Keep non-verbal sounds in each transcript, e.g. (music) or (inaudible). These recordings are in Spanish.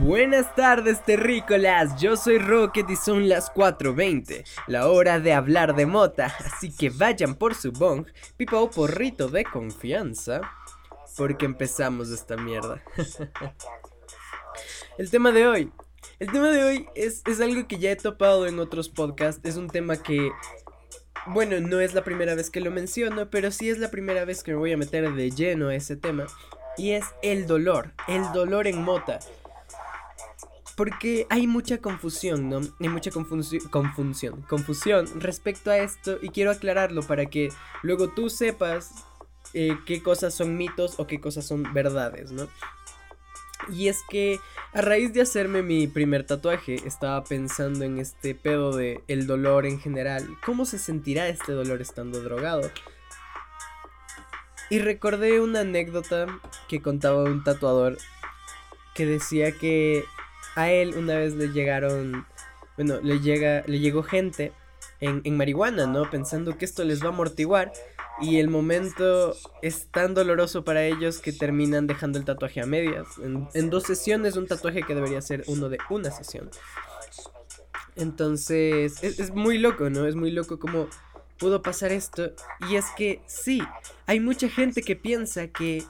Buenas tardes terrícolas, yo soy Rocket y son las 4.20, la hora de hablar de mota, así que vayan por su bong, pipa o porrito de confianza, porque empezamos esta mierda. (laughs) el tema de hoy, el tema de hoy es, es algo que ya he topado en otros podcasts, es un tema que bueno, no es la primera vez que lo menciono, pero sí es la primera vez que me voy a meter de lleno a ese tema. Y es el dolor, el dolor en mota. Porque hay mucha confusión, ¿no? Hay mucha confusión, confusión, confusión respecto a esto y quiero aclararlo para que luego tú sepas eh, qué cosas son mitos o qué cosas son verdades, ¿no? Y es que a raíz de hacerme mi primer tatuaje, estaba pensando en este pedo de el dolor en general. ¿Cómo se sentirá este dolor estando drogado? Y recordé una anécdota que contaba un tatuador que decía que a él una vez le llegaron, bueno, le llega, le llegó gente en, en marihuana, ¿no? Pensando que esto les va a amortiguar y el momento es tan doloroso para ellos que terminan dejando el tatuaje a medias. En, dos sesiones, un tatuaje que debería ser uno de una sesión. Entonces, es, muy loco, ¿no? Es muy loco cómo pudo pasar esto. Y es que sí, hay mucha gente que piensa que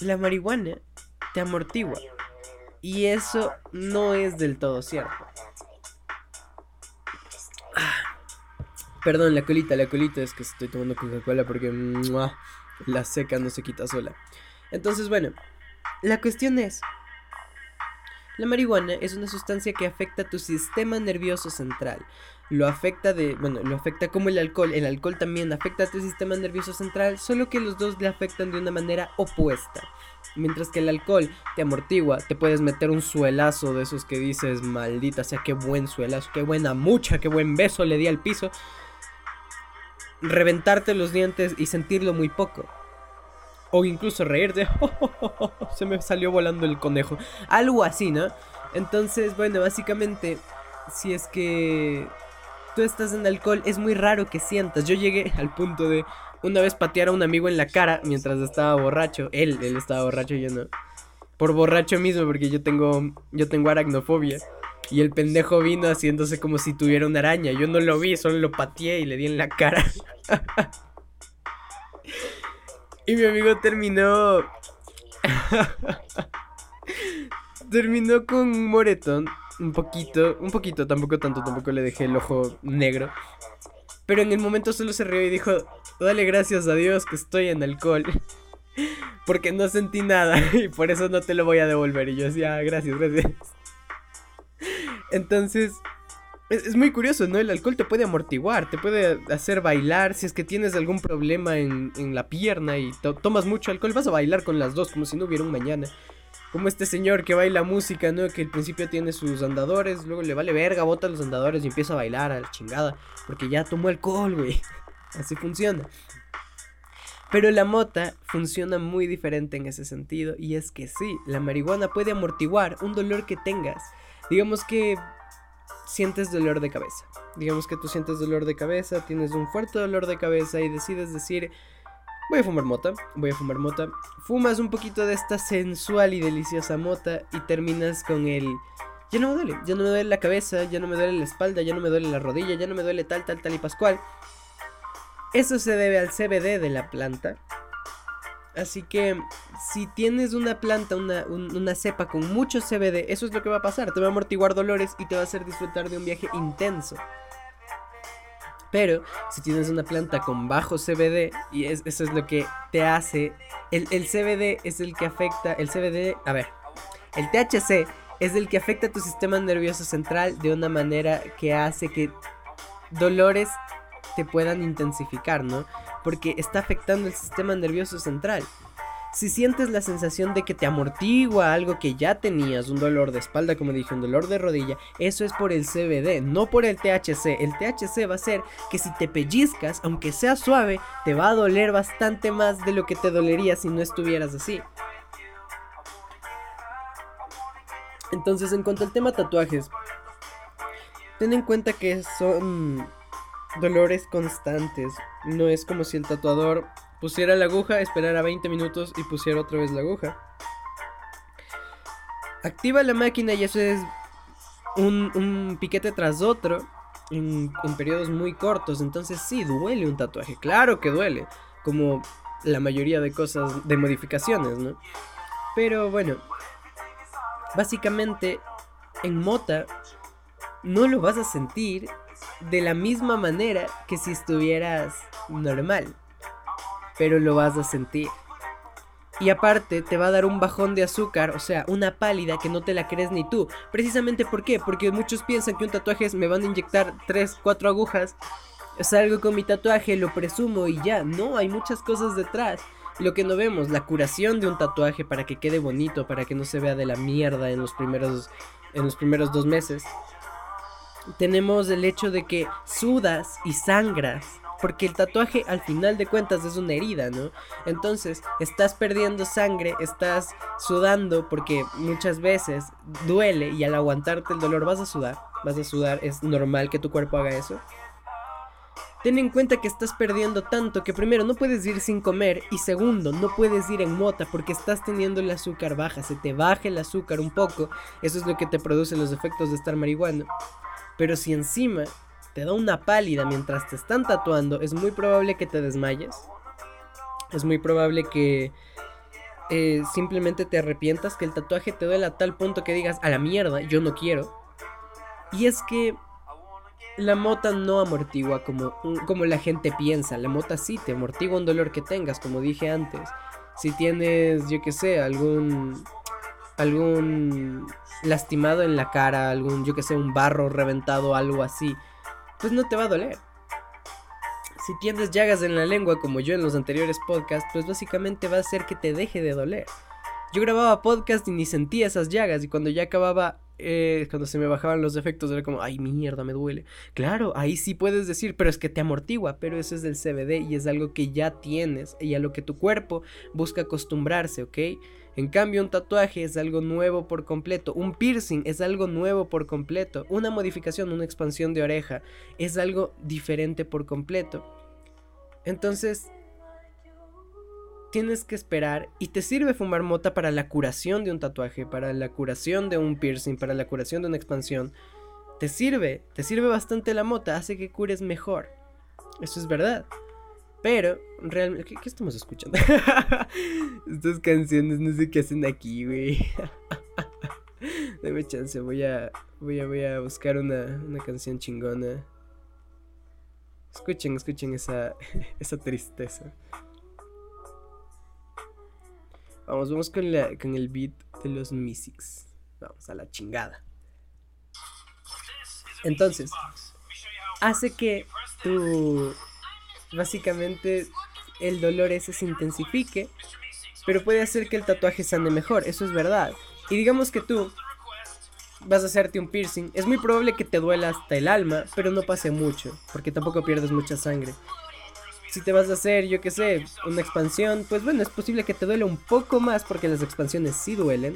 la marihuana te amortigua. Y eso no es del todo cierto. Perdón, la colita, la colita es que estoy tomando Coca-Cola porque la seca no se quita sola. Entonces, bueno, la cuestión es, la marihuana es una sustancia que afecta tu sistema nervioso central. Lo afecta de, bueno, lo afecta como el alcohol. El alcohol también afecta a tu sistema nervioso central, solo que los dos le afectan de una manera opuesta. Mientras que el alcohol te amortigua, te puedes meter un suelazo de esos que dices, maldita sea, qué buen suelazo, qué buena mucha, qué buen beso le di al piso reventarte los dientes y sentirlo muy poco. O incluso reírte. (laughs) se me salió volando el conejo. Algo así, ¿no? Entonces, bueno, básicamente, si es que tú estás en alcohol, es muy raro que sientas. Yo llegué al punto de una vez patear a un amigo en la cara mientras estaba borracho. Él, él estaba borracho, yo no. Por borracho mismo, porque yo tengo, yo tengo aracnofobia. Y el pendejo vino haciéndose como si tuviera una araña. Yo no lo vi, solo lo pateé y le di en la cara. (laughs) y mi amigo terminó. (laughs) terminó con moretón. Un poquito, un poquito, tampoco tanto, tampoco le dejé el ojo negro. Pero en el momento solo se rió y dijo: Dale gracias a Dios que estoy en alcohol. (laughs) Porque no sentí nada (laughs) y por eso no te lo voy a devolver. Y yo decía, ah, gracias, gracias. (laughs) Entonces, es, muy curioso, ¿no? El alcohol te puede amortiguar, te puede hacer bailar. Si es que tienes algún problema en, la pierna y tomas mucho alcohol, vas a bailar con las dos como si no hubiera un mañana. Como este señor que baila música, ¿no? Que al principio tiene sus andadores, luego le vale verga, bota los andadores y empieza a bailar a la chingada. Porque ya tomó alcohol, güey. (laughs) Así funciona. Pero la mota funciona muy diferente en ese sentido. Y es que sí, la marihuana puede amortiguar un dolor que tengas. Digamos que sientes dolor de cabeza. Digamos que tú sientes dolor de cabeza, tienes un fuerte dolor de cabeza y decides decir, voy a fumar mota, voy a fumar mota. Fumas un poquito de esta sensual y deliciosa mota y terminas con el... Ya no me duele, ya no me duele la cabeza, ya no me duele la espalda, ya no me duele la rodilla, ya no me duele tal, tal, tal y pascual. Eso se debe al CBD de la planta, Así que si tienes una planta, una, cepa con mucho CBD, eso es lo que va a pasar. Te va a amortiguar dolores y te va a hacer disfrutar de un viaje intenso. Pero si tienes una planta con bajo CBD, y eso es lo que te hace, el, el CBD es el que afecta, el CBD, a ver, el THC es el que afecta a tu sistema nervioso central de una manera que hace que dolores te puedan intensificar, ¿no? Porque está afectando el sistema nervioso central. Si sientes la sensación de que te amortigua algo que ya tenías, un dolor de espalda, como dije, un dolor de rodilla, eso es por el CBD, no por el THC. El THC va a ser que si te pellizcas, aunque sea suave, te va a doler bastante más de lo que te dolería si no estuvieras así. Entonces, en cuanto al tema tatuajes, ten en cuenta que son dolores constantes. No es como si el tatuador pusiera la aguja, esperara 20 minutos y pusiera otra vez la aguja. activa la máquina y eso es un, piquete tras otro en, en, periodos muy cortos. Entonces sí, duele un tatuaje. Claro que duele. Como la mayoría de cosas, de modificaciones, ¿no? Pero bueno, básicamente en mota no lo vas a sentir de la misma manera que si estuvieras normal. Pero lo vas a sentir. Y aparte te va a dar un bajón de azúcar, o sea, una pálida que no te la crees ni tú. Precisamente por qué? Porque muchos piensan que un tatuaje me van a inyectar 3, 4 agujas. Salgo con mi tatuaje, lo presumo y ya. No, hay muchas cosas detrás. Lo que no vemos, la curación de un tatuaje para que quede bonito, para que no se vea de la mierda en los primeros, en los primeros dos meses. Tenemos el hecho de que sudas y sangras porque el tatuaje al final de cuentas es una herida, ¿no? Entonces, estás perdiendo sangre, estás sudando porque muchas veces duele y al aguantarte el dolor vas a sudar, vas a sudar, es normal que tu cuerpo haga eso. Ten en cuenta que estás perdiendo tanto que primero no puedes ir sin comer y segundo no puedes ir en mota porque estás teniendo el azúcar baja, se te baja el azúcar un poco, eso es lo que te produce los efectos de estar marihuana. Pero si encima te da una pálida mientras te están tatuando, es muy probable que te desmayes. Es muy probable que eh, simplemente te arrepientas, que el tatuaje te duele a tal punto que digas, a la mierda, yo no quiero. Y es que la mota no amortigua como, como la gente piensa. La mota sí te amortigua un dolor que tengas, como dije antes. Si tienes, yo que sé, algún algún lastimado en la cara, algún, yo que sé, un barro reventado, algo así pues no te va a doler. Si tienes llagas en la lengua como yo en los anteriores podcasts, pues básicamente va a hacer que te deje de doler. Yo grababa podcast y ni sentía esas llagas y cuando ya acababa, eh, cuando se me bajaban los efectos era como, ay mierda, me duele. Claro, ahí sí puedes decir, pero es que te amortigua, pero eso es del CBD y es algo que ya tienes y a lo que tu cuerpo busca acostumbrarse, ¿ok? En cambio, un tatuaje es algo nuevo por completo. Un piercing es algo nuevo por completo. Una modificación, una expansión de oreja es algo diferente por completo. Entonces, tienes que esperar y te sirve fumar mota para la curación de un tatuaje, para la curación de un piercing, para la curación de una expansión. Te sirve, te sirve bastante la mota, hace que cures mejor. Eso es verdad. Pero, realmente, ¿qué, estamos escuchando? (laughs) Estas canciones no sé qué hacen aquí, güey. (laughs) Dame chance, voy a, voy a, voy a buscar una, una canción chingona. Escuchen, escuchen esa, (laughs) esa tristeza. Vamos, vamos con, la, con el beat de los Mystics. Vamos a la chingada. Entonces, hace que tu básicamente el dolor ese se intensifique, pero puede hacer que el tatuaje sane mejor, eso es verdad. Y digamos que tú vas a hacerte un piercing, es muy probable que te duela hasta el alma, pero no pase mucho, porque tampoco pierdes mucha sangre. Si te vas a hacer, yo qué sé, una expansión, pues bueno, es posible que te duele un poco más porque las expansiones sí duelen,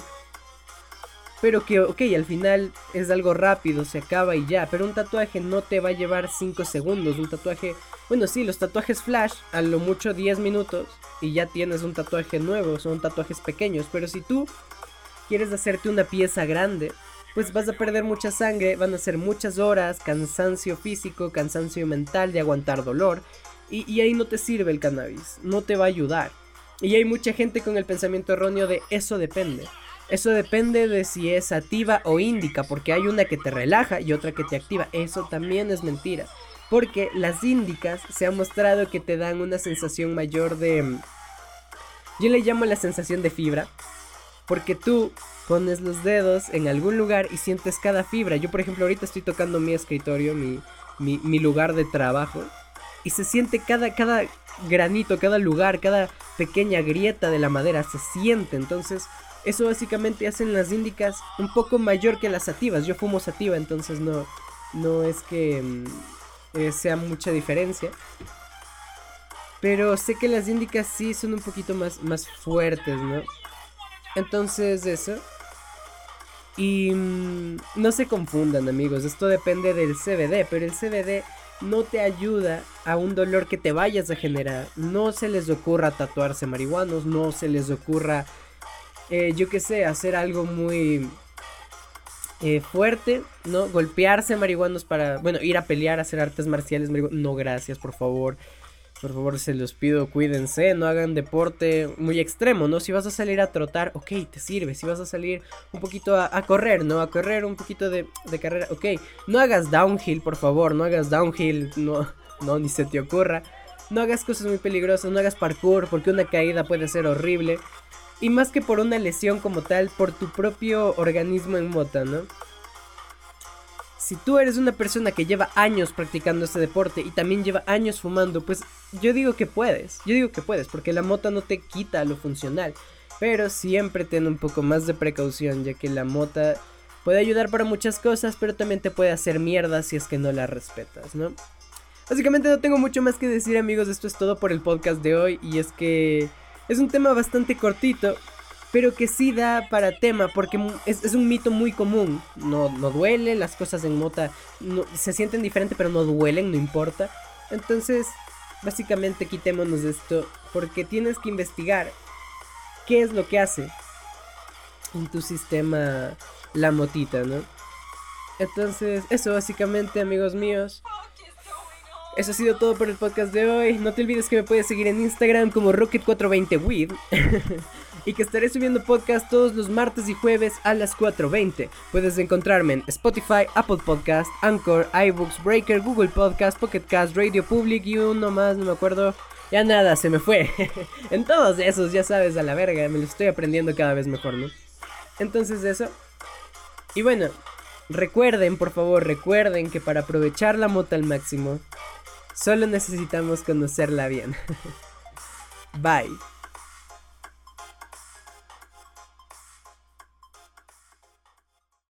pero que, ok, al final es algo rápido, se acaba y ya. Pero un tatuaje no te va a llevar 5 segundos. Un tatuaje, bueno, sí, los tatuajes flash, a lo mucho 10 minutos y ya tienes un tatuaje nuevo. Son tatuajes pequeños. Pero si tú quieres hacerte una pieza grande, pues vas a perder mucha sangre, van a ser muchas horas, cansancio físico, cansancio mental de aguantar dolor. Y, y ahí no te sirve el cannabis, no te va a ayudar. Y hay mucha gente con el pensamiento erróneo de eso depende. Eso depende de si es activa o índica, porque hay una que te relaja y otra que te activa. Eso también es mentira. Porque las índicas se ha mostrado que te dan una sensación mayor de... Yo le llamo la sensación de fibra. Porque tú pones los dedos en algún lugar y sientes cada fibra. Yo por ejemplo ahorita estoy tocando mi escritorio, mi, mi, lugar de trabajo. Y se siente cada, cada granito, cada lugar, cada pequeña grieta de la madera. Se siente. Entonces eso básicamente hacen las índicas un poco mayor que las sativas. Yo fumo sativa, entonces no, no es que mm, eh, sea mucha diferencia. Pero sé que las índicas sí son un poquito más, más fuertes, ¿no? Entonces eso. Y mm, no se confundan amigos, esto depende del CBD, pero el CBD no te ayuda a un dolor que te vayas a generar. No se les ocurra tatuarse marihuanos, no se les ocurra eh, yo qué sé, hacer algo muy eh, fuerte, ¿no? Golpearse marihuanos para, bueno, ir a pelear, hacer artes marciales No, gracias, por favor. Por favor, se los pido, cuídense, no hagan deporte muy extremo, ¿no? Si vas a salir a trotar, ok, te sirve. Si vas a salir un poquito a, correr, ¿no? A correr un poquito de, de, carrera, ok. No hagas downhill, por favor, no hagas downhill, no, no, ni se te ocurra. No hagas cosas muy peligrosas, no hagas parkour, porque una caída puede ser horrible. Y más que por una lesión como tal, por tu propio organismo en mota, ¿no? Si tú eres una persona que lleva años practicando este deporte y también lleva años fumando, pues yo digo que puedes. Yo digo que puedes, porque la mota no te quita lo funcional. Pero siempre ten un poco más de precaución, ya que la mota puede ayudar para muchas cosas, pero también te puede hacer mierda si es que no la respetas, ¿no? Básicamente no tengo mucho más que decir amigos, esto es todo por el podcast de hoy y es que es un tema bastante cortito, pero que sí da para tema, porque es, un mito muy común. No, no duele, las cosas en mota se sienten diferentes, pero no duelen, no importa. Entonces, básicamente quitémonos de esto, porque tienes que investigar qué es lo que hace en tu sistema la motita, ¿no? Entonces, eso básicamente, amigos míos. Eso ha sido todo por el podcast de hoy. No te olvides que me puedes seguir en Instagram como Rocket420with (laughs) y que estaré subiendo podcast todos los martes y jueves a las 4.20. Puedes encontrarme en Spotify, Apple Podcast, Anchor, iBooks, Breaker, Google Podcast, Pocket Cast, Radio Public y uno más, no me acuerdo. Ya nada, se me fue. (laughs) en todos esos, ya sabes, a la verga, me lo estoy aprendiendo cada vez mejor, ¿no? Entonces eso. Y bueno, recuerden, por favor, recuerden que para aprovechar la moto al máximo, Solo necesitamos conocerla bien. (laughs) Bye.